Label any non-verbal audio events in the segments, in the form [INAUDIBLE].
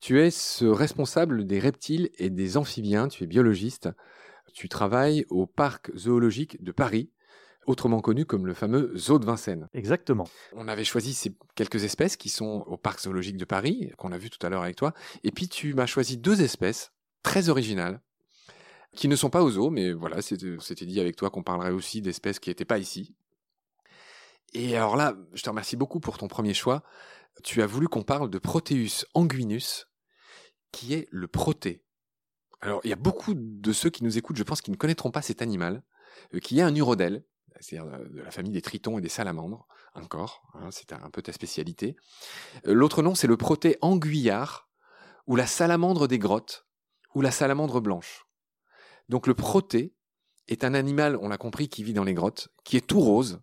Tu es ce responsable des reptiles et des amphibiens, tu es biologiste. Tu travailles au parc zoologique de Paris, autrement connu comme le fameux zoo de Vincennes. Exactement. On avait choisi ces quelques espèces qui sont au parc zoologique de Paris, qu'on a vu tout à l'heure avec toi, et puis tu m'as choisi deux espèces très originales, qui ne sont pas au zoo, mais voilà, c'était dit avec toi qu'on parlerait aussi d'espèces qui n'étaient pas ici. Et alors là, je te remercie beaucoup pour ton premier choix. Tu as voulu qu'on parle de Proteus anguinus, qui est le proté. Alors, il y a beaucoup de ceux qui nous écoutent, je pense, qui ne connaîtront pas cet animal, euh, qui est un urodèle, c'est-à-dire euh, de la famille des tritons et des salamandres, encore, hein, c'est un peu ta spécialité. Euh, l'autre nom, c'est le proté anguillard, ou la salamandre des grottes, ou la salamandre blanche. Donc le proté est un animal, on l'a compris, qui vit dans les grottes, qui est tout rose,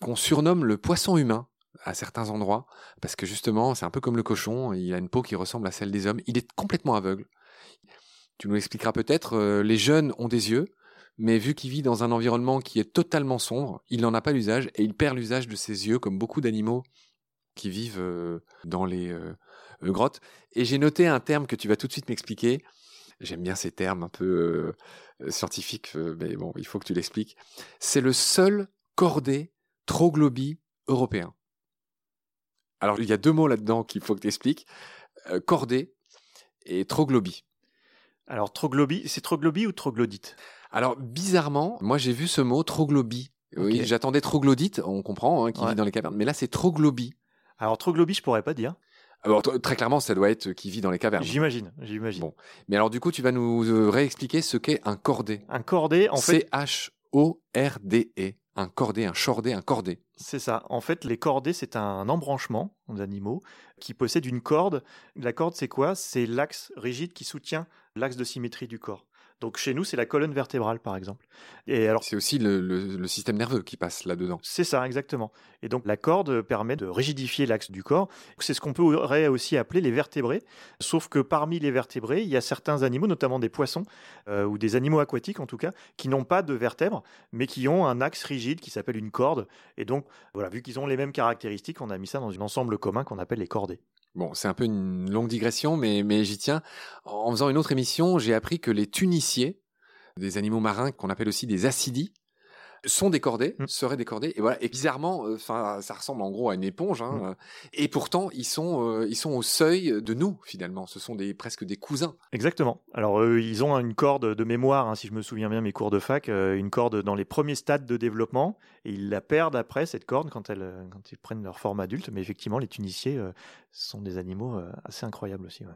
qu'on surnomme le poisson humain à certains endroits, parce que justement, c'est un peu comme le cochon, il a une peau qui ressemble à celle des hommes, il est complètement aveugle. Tu nous l'expliqueras peut-être, euh, les jeunes ont des yeux, mais vu qu'il vit dans un environnement qui est totalement sombre, il n'en a pas l'usage, et il perd l'usage de ses yeux, comme beaucoup d'animaux qui vivent euh, dans les euh, grottes. Et j'ai noté un terme que tu vas tout de suite m'expliquer. J'aime bien ces termes un peu scientifiques, mais bon, il faut que tu l'expliques. C'est le seul cordé troglobie européen. Alors, il y a deux mots là-dedans qu'il faut que tu expliques. Euh, cordée et troglobie. Alors, troglobie, c'est troglobie ou troglodyte? Alors, bizarrement, moi j'ai vu ce mot troglobie. Oui, j'attendais troglodyte, on comprend, hein, qui vit dans les cavernes. Mais là, c'est troglobie. Alors, troglobie, je pourrais pas dire. Alors, très clairement, ça doit être qui vit dans les cavernes. J'imagine, j'imagine. Bon. Mais alors, du coup, tu vas nous euh, réexpliquer ce qu'est un cordé. Un cordé, en fait. C-H-O-R-D-E un cordé, un chordé, un cordé. C'est ça. En fait, les cordées, c'est un embranchement d'animaux qui possède une corde. La corde, c'est quoi? C'est l'axe rigide qui soutient l'axe de symétrie du corps. Donc chez nous, c'est la colonne vertébrale, par exemple. Et alors, c'est aussi le, système nerveux qui passe là-dedans. C'est ça, exactement. Et donc la corde permet de rigidifier l'axe du corps. C'est ce qu'on pourrait aussi appeler les vertébrés. Sauf que parmi les vertébrés, il y a certains animaux, notamment des poissons euh, ou des animaux aquatiques en tout cas, qui n'ont pas de vertèbres, mais qui ont un axe rigide qui s'appelle une corde. Et donc, voilà, vu qu'ils ont les mêmes caractéristiques, on a mis ça dans un ensemble commun qu'on appelle les cordées. Bon, c'est un peu une longue digression, mais, mais j'y tiens. En faisant une autre émission, j'ai appris que les tuniciers des animaux marins qu'on appelle aussi des acidies, sont décordés, Mm. seraient décordés, et voilà. Et bizarrement, euh, enfin, ça ressemble en gros à une éponge, hein, Mm. euh, et pourtant ils sont, euh, ils sont au seuil de nous finalement. Ce sont des presque des cousins. Exactement. Alors ils ont une corde de mémoire, hein, si je me souviens bien mes cours de fac, une corde dans les premiers stades de développement, et ils la perdent après cette corde quand, elle, euh, quand ils prennent leur forme adulte. Mais effectivement, les tuniciers sont des animaux assez incroyables aussi. ouais.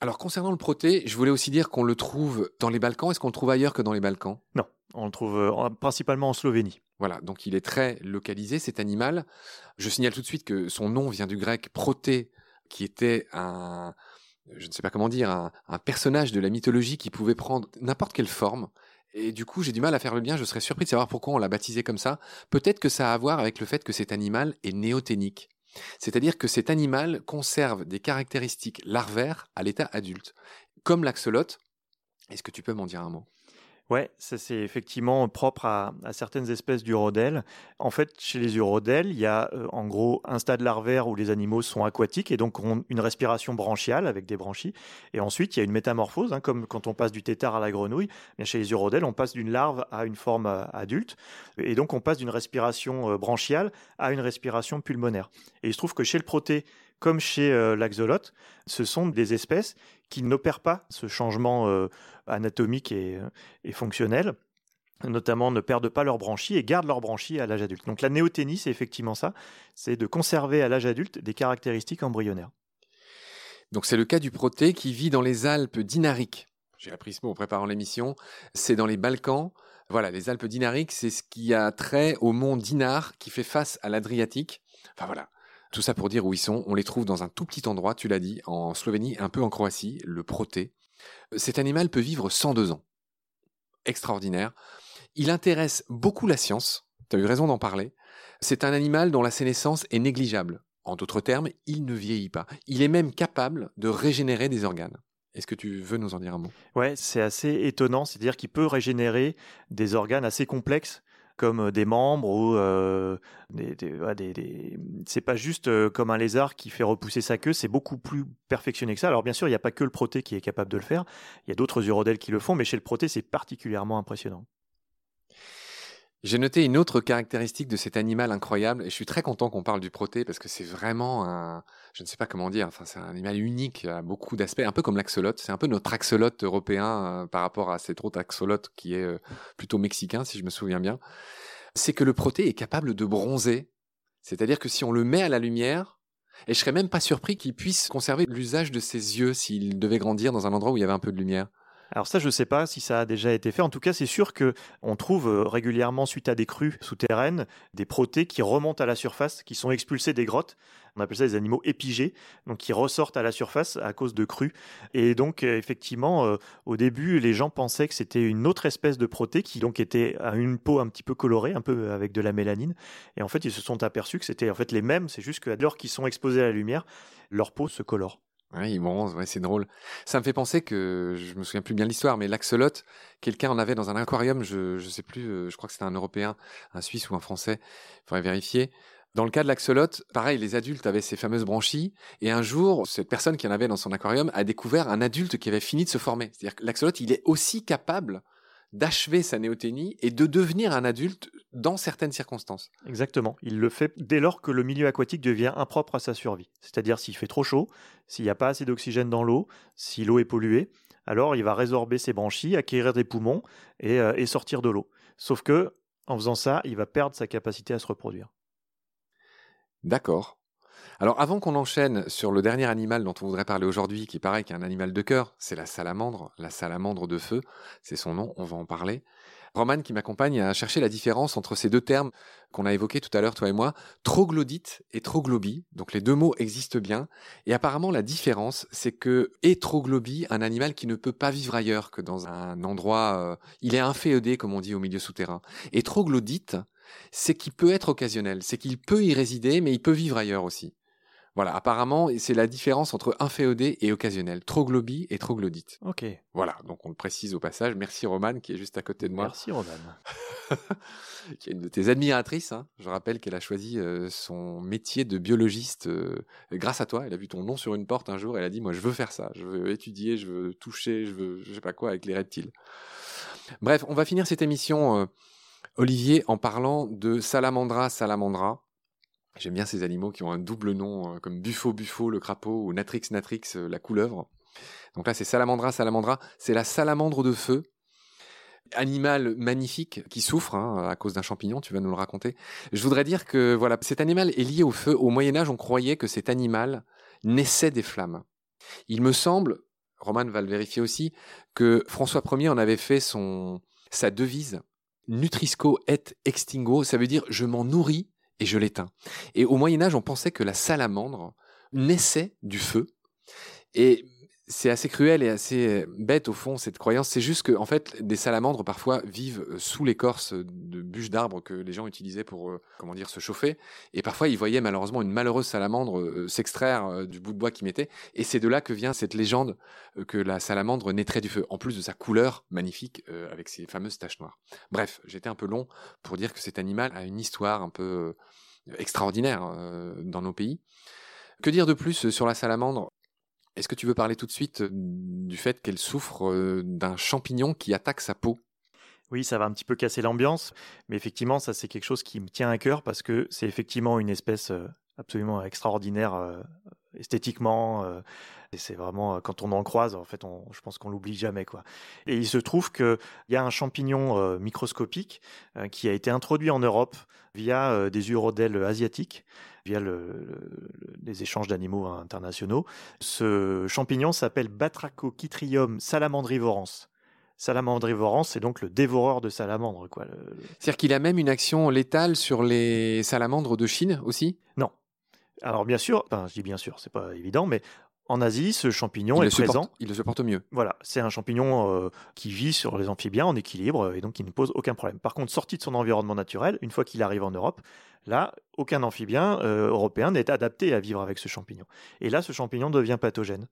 Alors concernant le proté, je voulais aussi dire qu'on le trouve dans les Balkans. Est-ce qu'on le trouve ailleurs que dans les Balkans? Non, on le trouve euh, en- principalement en Slovénie. Voilà, donc il est très localisé cet animal. Je signale tout de suite que son nom vient du grec proté, qui était un, je ne sais pas comment dire, un, un personnage de la mythologie qui pouvait prendre n'importe quelle forme. Et du coup, j'ai du mal à faire le lien. Je serais surpris de savoir pourquoi on l'a baptisé comme ça. Peut-être que ça a à voir avec le fait que cet animal est néoténique. C'est-à-dire que cet animal conserve des caractéristiques larvaires à l'état adulte. Comme l'axolote. Est-ce que tu peux m'en dire un mot? Ouais, ça c'est effectivement propre à, certaines espèces d'urodèles. En fait, chez les urodèles, il y a euh, en gros un stade larvaire où les animaux sont aquatiques et donc ont une respiration branchiale avec des branchies. Et ensuite, il y a une métamorphose, hein, comme quand on passe du tétard à la grenouille. Bien, chez les urodèles, on passe d'une larve à une forme euh, adulte. Et donc, on passe d'une respiration euh, branchiale à une respiration pulmonaire. Et il se trouve que chez le proté, comme chez l'axolote, ce sont des espèces qui n'opèrent pas ce changement euh, anatomique et, euh, et fonctionnel notamment ne perdent pas leurs branchies et gardent leurs branchies à l'âge adulte. Donc la néoténie, c'est effectivement ça, c'est de conserver à l'âge adulte des caractéristiques embryonnaires. Donc c'est le cas du proté qui vit dans les Alpes dinariques. J'ai appris ce mot en préparant l'émission. C'est dans les Balkans. Voilà, les Alpes dinariques, c'est ce qui a trait au mont Dinar qui fait face à l'Adriatique. Enfin voilà, tout ça pour dire où ils sont. On les trouve dans un tout petit endroit, tu l'as dit, en Slovénie, un peu en Croatie, le proté. Cet animal peut vivre 102 ans. Extraordinaire. Il intéresse beaucoup la science. Tu as eu raison d'en parler. C'est un animal dont la sénescence est négligeable. En d'autres termes, il ne vieillit pas. Il est même capable de régénérer des organes. Est-ce que tu veux nous en dire un mot? Ouais, c'est assez étonnant, c'est-à-dire qu'il peut régénérer des organes assez complexes comme des membres ou des, des, c'est pas juste comme un lézard qui fait repousser sa queue, c'est beaucoup plus perfectionné que ça. Alors bien sûr, il n'y a pas que le proté qui est capable de le faire, il y a d'autres urodèles qui le font, mais chez le proté, c'est particulièrement impressionnant. J'ai noté une autre caractéristique de cet animal incroyable, et je suis très content qu'on parle du proté parce que c'est vraiment un, je ne sais pas comment dire, enfin c'est un animal unique à beaucoup d'aspects, un peu comme l'axolote. C'est un peu notre axolote européen euh, par rapport à cet autre axolote qui est euh, plutôt mexicain, si je me souviens bien. C'est que le proté est capable de bronzer, c'est-à-dire que si on le met à la lumière, et je serais même pas surpris qu'il puisse conserver l'usage de ses yeux s'il devait grandir dans un endroit où il y avait un peu de lumière. Alors ça, je ne sais pas si ça a déjà été fait. En tout cas, c'est sûr que on trouve euh, régulièrement, suite à des crues souterraines, des protés qui remontent à la surface, qui sont expulsés des grottes. On appelle ça des animaux épigés, donc qui ressortent à la surface à cause de crues. Et donc, euh, effectivement, euh, au début, les gens pensaient que c'était une autre espèce de proté qui donc était à une peau un petit peu colorée, un peu avec de la mélanine. Et en fait, ils se sont aperçus que c'était en fait les mêmes. C'est juste que lors qu'ils sont exposés à la lumière, leur peau se colore. Ouais, il bronze, ouais, c'est drôle. Ça me fait penser que, je me souviens plus bien de l'histoire, mais l'axolote, quelqu'un en avait dans un aquarium, je, je sais plus, euh, je crois que c'était un Européen, un Suisse ou un Français, il faudrait vérifier. Dans le cas de l'axolote, pareil, les adultes avaient ces fameuses branchies, et un jour, cette personne qui en avait dans son aquarium a découvert un adulte qui avait fini de se former. C'est-à-dire que l'axolote, il est aussi capable d'achever sa néoténie et de devenir un adulte dans certaines circonstances. Exactement. Il le fait dès lors que le milieu aquatique devient impropre à sa survie. C'est-à-dire s'il fait trop chaud, s'il n'y a pas assez d'oxygène dans l'eau, si l'eau est polluée, alors il va résorber ses branchies, acquérir des poumons et, euh, et sortir de l'eau. Sauf que, en faisant ça, il va perdre sa capacité à se reproduire. D'accord. Alors avant qu'on enchaîne sur le dernier animal dont on voudrait parler aujourd'hui, qui est pareil, qui est un animal de cœur, c'est la salamandre, la salamandre de feu, c'est son nom, on va en parler. Roman qui m'accompagne a cherché la différence entre ces deux termes qu'on a évoqués tout à l'heure, toi et moi, troglodyte et troglobie. Donc les deux mots existent bien. Et apparemment la différence, c'est que troglobie un animal qui ne peut pas vivre ailleurs que dans un endroit, euh, il est inféodé comme on dit au milieu souterrain. Et troglodyte, c'est qu'il peut être occasionnel, c'est qu'il peut y résider, mais il peut vivre ailleurs aussi. Voilà, apparemment, c'est la différence entre inféodé et occasionnel, troglobie et troglodyte. Ok. Voilà, donc on le précise au passage. Merci Roman qui est juste à côté de moi, Merci Roman. [LAUGHS] qui est une de tes admiratrices. hein. Je rappelle qu'elle a choisi euh, son métier de biologiste euh, grâce à toi. Elle a vu ton nom sur une porte un jour. Elle a dit moi je veux faire ça, je veux étudier, je veux toucher, je veux je sais pas quoi avec les reptiles. Bref, on va finir cette émission, euh, Olivier, en parlant de Salamandra salamandra. J'aime bien ces animaux qui ont un double nom, euh, comme Buffo Buffo, le crapaud, ou Natrix Natrix, euh, la couleuvre. Donc là, c'est Salamandra salamandra. C'est la salamandre de feu. Animal magnifique qui souffre hein, à cause d'un champignon, tu vas nous le raconter. Je voudrais dire que voilà, cet animal est lié au feu. Au Moyen Âge, on croyait que cet animal naissait des flammes. Il me semble, Roman va le vérifier aussi, que François Ier en avait fait son, sa devise Nutrisco et extingo, ça veut dire je m'en nourris et je l'éteins. Et au Moyen Âge, on pensait que la salamandre naissait du feu. Et c'est assez cruel et assez bête au fond cette croyance. C'est juste que en fait, des salamandres parfois vivent euh, sous l'écorce de bûches d'arbres que les gens utilisaient pour euh, comment dire se chauffer. Et parfois, ils voyaient malheureusement une malheureuse salamandre euh, s'extraire du bout de bois qu'ils mettaient. Et c'est de là que vient cette légende que la salamandre naîtrait du feu, en plus de sa couleur magnifique avec ses fameuses taches noires. Bref, j'étais un peu long pour dire que cet animal a une histoire un peu extraordinaire dans nos pays. Que dire de plus sur la salamandre? Est-ce que tu veux parler tout de suite du fait qu'elle souffre d'un champignon qui attaque sa peau? Oui, ça va un petit peu casser l'ambiance, mais effectivement, ça c'est quelque chose qui me tient à cœur parce que c'est effectivement une espèce absolument extraordinaire esthétiquement. et c'est vraiment quand on en croise, en fait, je pense qu'on l'oublie jamais quoi. Et il se trouve qu'il y a un champignon microscopique qui a été introduit en Europe via des urodèles asiatiques via les échanges d'animaux internationaux. Ce champignon s'appelle Batrachochytrium salamandrivorans. Salamandrivorans, c'est donc le dévoreur de salamandres. Quoi. C'est-à-dire qu'il a même une action létale sur les salamandres de Chine aussi? Non. Alors bien sûr, enfin, je dis bien sûr, c'est pas évident, mais en Asie, ce champignon est présent. il le supporte mieux. Voilà, c'est un champignon euh, qui vit sur les amphibiens en équilibre et donc qui ne pose aucun problème. Par contre, sorti de son environnement naturel, une fois qu'il arrive en Europe, là, aucun amphibien euh, européen n'est adapté à vivre avec ce champignon. Et là, ce champignon devient pathogène.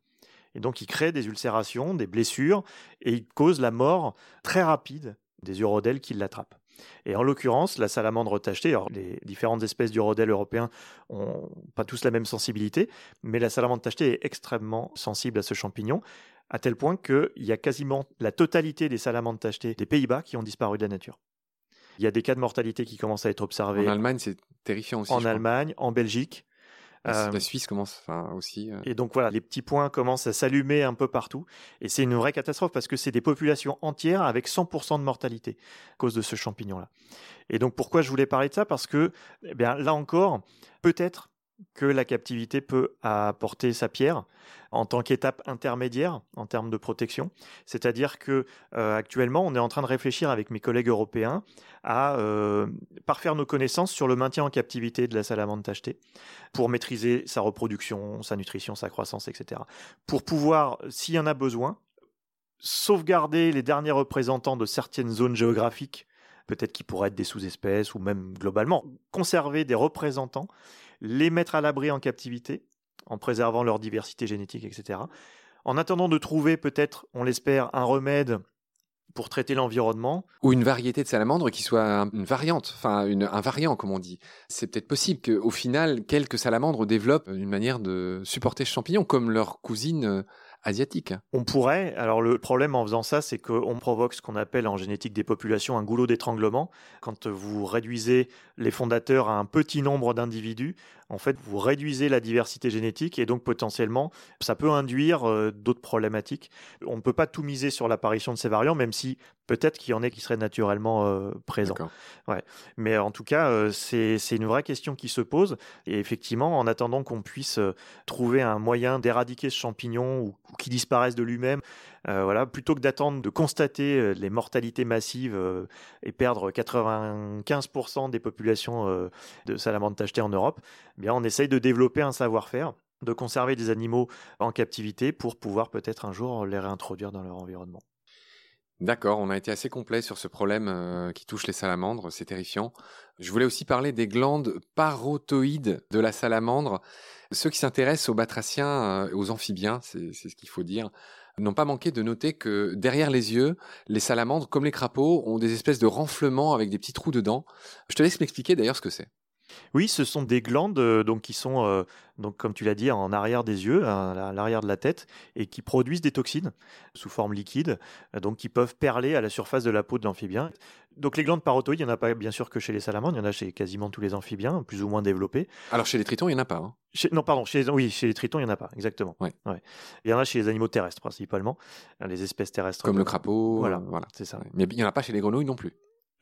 Et donc, il crée des ulcérations, des blessures et il cause la mort très rapide des urodèles qui l'attrapent. Et en l'occurrence, la salamandre tachetée, alors les différentes espèces d'urodèles européens ont pas tous la même sensibilité, mais la salamandre tachetée est extrêmement sensible à ce champignon, à tel point qu'il y a quasiment la totalité des salamandres tachetées des Pays-Bas qui ont disparu de la nature. Il y a des cas de mortalité qui commencent à être observés. En Allemagne, c'est terrifiant aussi. En Allemagne, en Belgique. La, euh, Suisse commence aussi. Euh. Et donc voilà, les petits points commencent à s'allumer un peu partout. Et c'est une vraie catastrophe parce que c'est des populations entières avec 100% de mortalité à cause de ce champignon-là. Et donc pourquoi je voulais parler de ça? Parce que, eh bien, là encore, peut-être que la captivité peut apporter sa pierre en tant qu'étape intermédiaire en termes de protection. C'est-à-dire que euh, actuellement, on est en train de réfléchir avec mes collègues européens à euh, parfaire nos connaissances sur le maintien en captivité de la salamandre tachetée pour maîtriser sa reproduction, sa nutrition, sa croissance, etc. Pour pouvoir, s'il y en a besoin, sauvegarder les derniers représentants de certaines zones géographiques, peut-être qui pourraient être des sous-espèces ou même globalement, conserver des représentants les mettre à l'abri en captivité, en préservant leur diversité génétique, etc. En attendant de trouver peut-être, on l'espère, un remède pour traiter l'environnement. Ou une variété de salamandre qui soit une variante, enfin un variant comme on dit. C'est peut-être possible qu'au final, quelques salamandres développent une manière de supporter ce champignon, comme leur cousine euh, On pourrait. Alors le problème en faisant ça, c'est qu'on provoque ce qu'on appelle en génétique des populations un goulot d'étranglement. Quand vous réduisez les fondateurs à un petit nombre d'individus, en fait, vous réduisez la diversité génétique et donc potentiellement, ça peut induire euh, d'autres problématiques. On ne peut pas tout miser sur l'apparition de ces variants, même si peut-être qu'il y en ait qui seraient naturellement euh, présents. Ouais. Mais en tout cas, euh, c'est une vraie question qui se pose. Et effectivement, en attendant qu'on puisse trouver un moyen d'éradiquer ce champignon ou, ou qu'il disparaisse de lui-même, euh, voilà, plutôt que d'attendre de constater euh, les mortalités massives euh, et perdre 95% des populations de salamandres tachetées en Europe, eh bien on essaye de développer un savoir-faire de conserver des animaux en captivité pour pouvoir peut-être un jour les réintroduire dans leur environnement. D'accord, on a été assez complet sur ce problème qui touche les salamandres, c'est terrifiant. Je voulais aussi parler des glandes parotoïdes de la salamandre. Ceux qui s'intéressent aux batraciens, aux amphibiens, c'est ce qu'il faut dire, n'ont pas manqué de noter que derrière les yeux, les salamandres, comme les crapauds, ont des espèces de renflements avec des petits trous dedans. Je te laisse m'expliquer d'ailleurs ce que c'est. Oui, ce sont des glandes euh, donc qui sont euh, donc comme tu l'as dit en arrière des yeux, à l'arrière de la tête et qui produisent des toxines sous forme liquide, euh, donc qui peuvent perler à la surface de la peau de l'amphibien. Donc les glandes parotoïdes, il n'y en a pas bien sûr que chez les salamandres, il y en a chez quasiment tous les amphibiens, plus ou moins développés. Alors chez les tritons, il n'y en a pas. Hein. non, pardon, chez les, oui, chez les tritons, il n'y en a pas, exactement. Ouais. Il y en a chez les animaux terrestres principalement, les espèces terrestres. Comme le crapaud. Voilà, voilà. c'est ça. Mais il n'y en a pas chez les grenouilles non plus.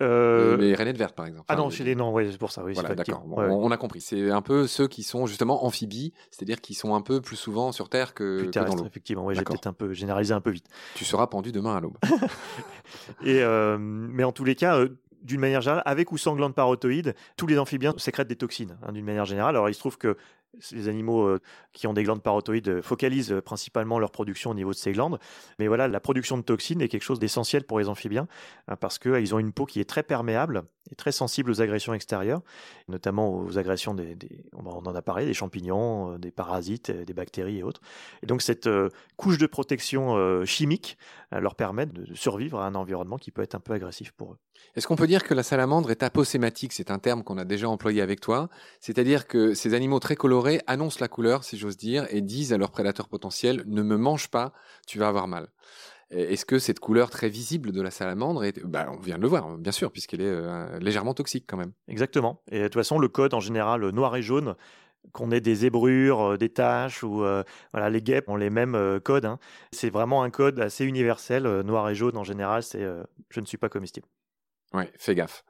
Euh... Les rainettes vertes, par exemple. ah non, chez les non, ouais, c'est pour ça. Oui, voilà, d'accord. on, a compris. C'est un peu ceux qui sont justement amphibies, c'est-à-dire qui sont un peu plus souvent sur Terre que, dans l'eau. Effectivement, ouais, j'ai peut-être un peu généralisé un peu vite. Tu seras pendu demain à l'aube. [LAUGHS] Et euh, mais en tous les cas, euh, d'une manière générale, avec ou sans glande parotoïde, tous les amphibiens sécrètent des toxines, hein, d'une manière générale. Alors il se trouve que les animaux euh, qui ont des glandes parotoïdes euh, focalisent euh, principalement leur production au niveau de ces glandes. Mais voilà, la production de toxines est quelque chose d'essentiel pour les amphibiens hein, parce qu'ils ont une peau qui est très perméable et très sensible aux agressions extérieures, notamment aux agressions des, parlé, des champignons, des parasites, des bactéries et autres. Et donc cette couche de protection chimique leur permet de survivre à un environnement qui peut être un peu agressif pour eux. Est-ce qu'on peut dire que la salamandre est aposématique? C'est un terme qu'on a déjà employé avec toi. C'est-à-dire que ces animaux très colorés annoncent la couleur, si j'ose dire, et disent à leurs prédateurs potentiels ne me mange pas, tu vas avoir mal. Est-ce que cette couleur très visible de la salamandre est, bah, on vient de le voir, bien sûr, puisqu'elle est euh, légèrement toxique quand même. Exactement. Et de toute façon, le code en général noir et jaune, qu'on ait des zébrures, euh, des taches ou euh, voilà, les guêpes ont les mêmes codes. Hein. C'est vraiment un code assez universel. noir et jaune en général, c'est je ne suis pas comestible. Ouais, fais gaffe.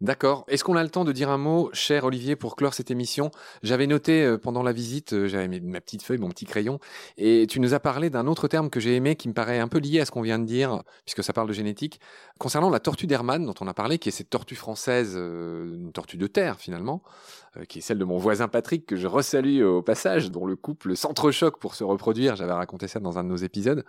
D'accord. Est-ce qu'on a le temps de dire un mot, cher Olivier, pour clore cette émission? J'avais noté euh, pendant la visite, euh, j'avais ma petite feuille, mon petit crayon, et tu nous as parlé d'un autre terme que j'ai aimé, qui me paraît un peu lié à ce qu'on vient de dire, puisque ça parle de génétique, concernant la tortue d'Hermann dont on a parlé, qui est cette tortue française, euh, une tortue de terre finalement, qui est celle de mon voisin Patrick que je resalue au passage, dont le couple s'entrechoque pour se reproduire. J'avais raconté ça dans un de nos épisodes.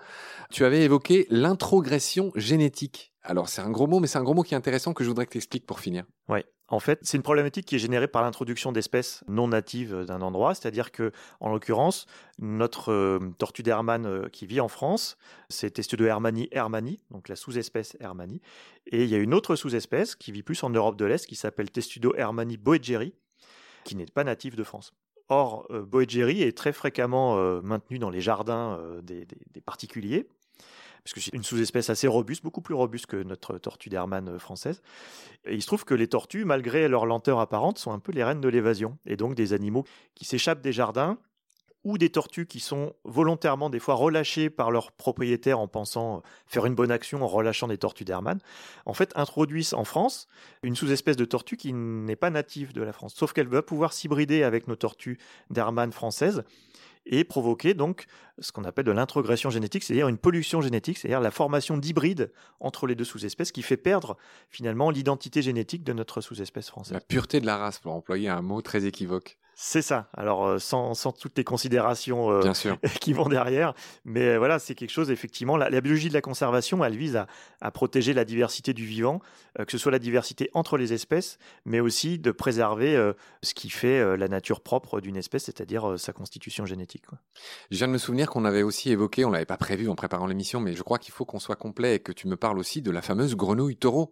Tu avais évoqué l'introgression génétique. Alors c'est un gros mot, mais c'est un gros mot qui est intéressant que je voudrais que tu expliques pour finir. Oui, en fait, c'est une problématique qui est générée par l'introduction d'espèces non natives d'un endroit, c'est-à-dire que, en l'occurrence, notre euh, tortue d'Hermann euh, qui vit en France, c'est Testudo hermani hermani, donc la sous-espèce hermani, et il y a une autre sous-espèce qui vit plus en Europe de l'Est qui s'appelle Testudo hermani boegeri, qui n'est pas native de France. Or, euh, Boegeri est très fréquemment maintenu dans les jardins des particuliers, parce que c'est une sous-espèce assez robuste, beaucoup plus robuste que notre tortue d'Hermann euh, française. Et il se trouve que les tortues, malgré leur lenteur apparente, sont un peu les reines de l'évasion, et donc des animaux qui s'échappent des jardins ou des tortues qui sont volontairement des fois relâchées par leurs propriétaires en pensant faire une bonne action en relâchant des tortues d'Hermann, en fait introduisent en France une sous-espèce de tortue qui n'est pas native de la France, sauf qu'elle va pouvoir s'hybrider avec nos tortues d'Hermann françaises et provoquer donc ce qu'on appelle de l'introgression génétique, c'est-à-dire une pollution génétique, c'est-à-dire la formation d'hybrides entre les deux sous-espèces qui fait perdre finalement l'identité génétique de notre sous-espèce française. La pureté de la race, pour employer un mot très équivoque. C'est ça. Alors euh, sans, sans, toutes les considérations euh, [LAUGHS] qui vont derrière, mais euh, voilà, c'est quelque chose effectivement. La, biologie de la conservation, elle vise à, à protéger la diversité du vivant, que ce soit la diversité entre les espèces, mais aussi de préserver ce qui fait la nature propre d'une espèce, c'est-à-dire sa constitution génétique. Quoi. Je viens de me souvenir qu'on avait aussi évoqué, on l'avait pas prévu en préparant l'émission, mais je crois qu'il faut qu'on soit complet et que tu me parles aussi de la fameuse grenouille taureau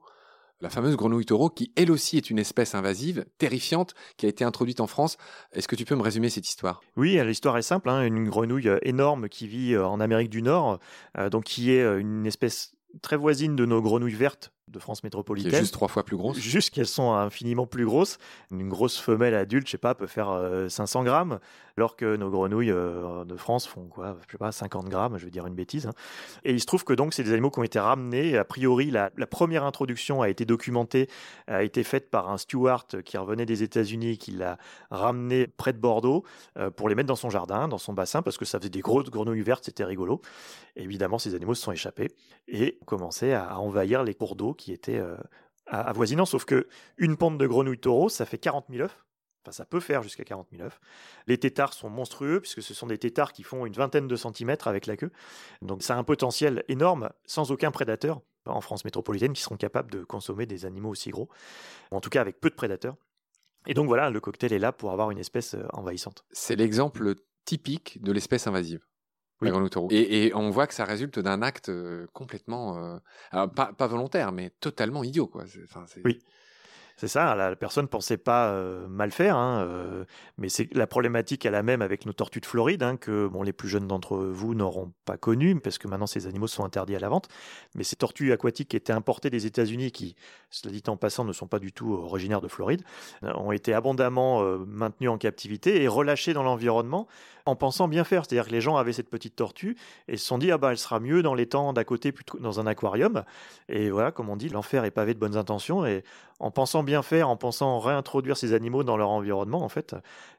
la fameuse grenouille taureau, qui elle aussi est une espèce invasive, terrifiante, qui a été introduite en France. Est-ce que tu peux me résumer cette histoire? Oui, euh, l'histoire est simple. Hein. une grenouille euh, énorme qui vit euh, en Amérique du Nord, donc qui est une espèce très voisine de nos grenouilles vertes de France métropolitaine. Qui juste trois fois plus grosses. Juste qu'elles sont infiniment plus grosses. Une grosse femelle adulte, je sais pas, peut faire 500 euh, grammes, alors que nos grenouilles euh, de France font quoi, je sais pas, 50 grammes, je veux dire une bêtise. Hein. Et il se trouve que donc c'est des animaux qui ont été ramenés. A priori, la, première introduction a été documentée, a été faite par un steward qui revenait des États-Unis, qui l'a ramené près de Bordeaux euh, pour les mettre dans son jardin, dans son bassin, parce que ça faisait des grosses grenouilles vertes, c'était rigolo. évidemment, ces animaux se sont échappés et ont commencé à envahir les cours d'eau qui était euh, avoisinant. Sauf que une pente de grenouille taureau, ça fait 40 000 œufs. Enfin, ça peut faire jusqu'à 40 000 œufs. Les tétards sont monstrueux, puisque ce sont des tétards qui font une vingtaine de centimètres avec la queue. Donc, ça a un potentiel énorme, sans aucun prédateur en France métropolitaine, qui seront capables de consommer des animaux aussi gros. En tout cas, avec peu de prédateurs. Et donc, voilà, le cocktail est là pour avoir une espèce euh, envahissante. C'est l'exemple typique de l'espèce invasive. Et, on voit que ça résulte d'un acte complètement, euh, pas, volontaire, mais totalement idiot, quoi. oui. C'est ça, la personne pensait pas euh, mal faire, hein, euh, mais c'est la problématique est la même avec nos tortues de Floride, hein, que bon, les plus jeunes d'entre vous n'auront pas connu, parce que maintenant ces animaux sont interdits à la vente. Mais ces tortues aquatiques qui étaient importées des États-Unis, qui, cela dit en passant, ne sont pas du tout originaires de Floride, ont été abondamment maintenues en captivité et relâchées dans l'environnement en pensant bien faire. C'est-à-dire que les gens avaient cette petite tortue et se sont dit ah bah elle sera mieux dans les temps d'à côté plutôt dans un aquarium. Et voilà, comme on dit, l'enfer est pavé de bonnes intentions. Et en pensant bien faire, en pensant réintroduire ces animaux dans leur environnement, en fait,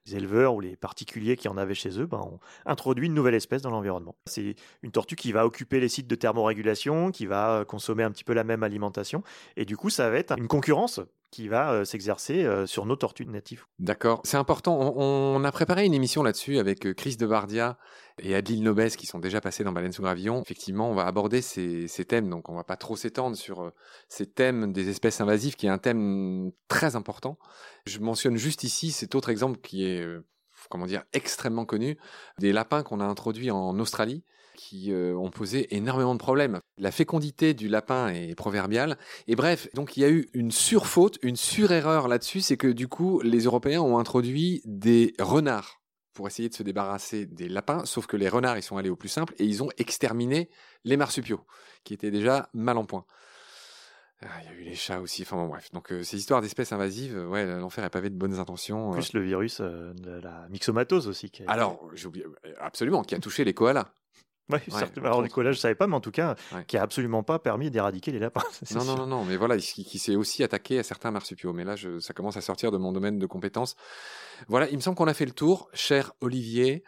les éleveurs ou les particuliers qui en avaient chez eux, ben, ont introduit une nouvelle espèce dans l'environnement. C'est une tortue qui va occuper les sites de thermorégulation, qui va consommer un petit peu la même alimentation. Et du coup, ça va être une concurrence qui va euh, s'exercer euh, sur nos tortues natives. D'accord, c'est important. On, a préparé une émission là-dessus avec euh, Chris Devardia et Adeline Nobès qui sont déjà passés dans Baleine sous gravillon. Effectivement, on va aborder ces, thèmes, donc on va pas trop s'étendre sur ces thèmes des espèces invasives, qui est un thème très important. Je mentionne juste ici cet autre exemple qui est comment dire extrêmement connu des lapins qu'on a introduits en Australie qui euh, ont posé énormément de problèmes. La fécondité du lapin est proverbiale. Et bref, donc il y a eu une surfaute, une surerreur là-dessus, c'est que du coup, les Européens ont introduit des renards pour essayer de se débarrasser des lapins, sauf que les renards, ils sont allés au plus simple et ils ont exterminé les marsupiaux, qui étaient déjà mal en point. Ah, il y a eu les chats aussi, enfin bon, bref. Donc euh, ces histoires d'espèces invasives, ouais, l'enfer est pavé de bonnes intentions. Plus le virus de la myxomatose aussi. Qui Alors, j'ai oublié, absolument, qui a touché les koalas. Oui, certainement. Alors, collages, je ne savais pas, mais en tout cas, qui a absolument pas permis d'éradiquer les lapins. [LAUGHS] Non, non, non, non, mais voilà, qui, s'est aussi attaqué à certains marsupiaux. Mais là, je, ça commence à sortir de mon domaine de compétences. Voilà, il me semble qu'on a fait le tour. Cher Olivier,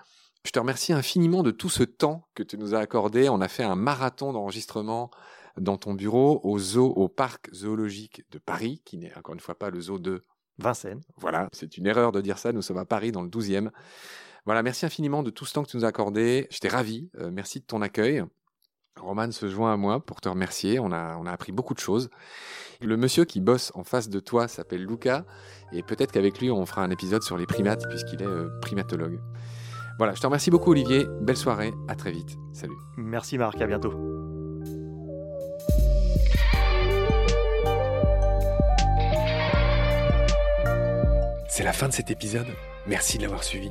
je te remercie infiniment de tout ce temps que tu nous as accordé. On a fait un marathon d'enregistrement dans ton bureau au zoo, au parc zoologique de Paris, qui n'est encore une fois pas le zoo de Vincennes. Voilà, c'est une erreur de dire ça. Nous sommes à Paris dans le 12e. Voilà, merci infiniment de tout ce temps que tu nous as accordé. J'étais ravi. Euh, merci de ton accueil. Roman se joint à moi pour te remercier. On a, on a appris beaucoup de choses. Le monsieur qui bosse en face de toi s'appelle Luca. Et peut-être qu'avec lui, on fera un épisode sur les primates, puisqu'il est euh, primatologue. Voilà, je te remercie beaucoup, Olivier. Belle soirée. À très vite. Salut. Merci, Marc. À bientôt. C'est la fin de cet épisode. Merci de l'avoir suivi.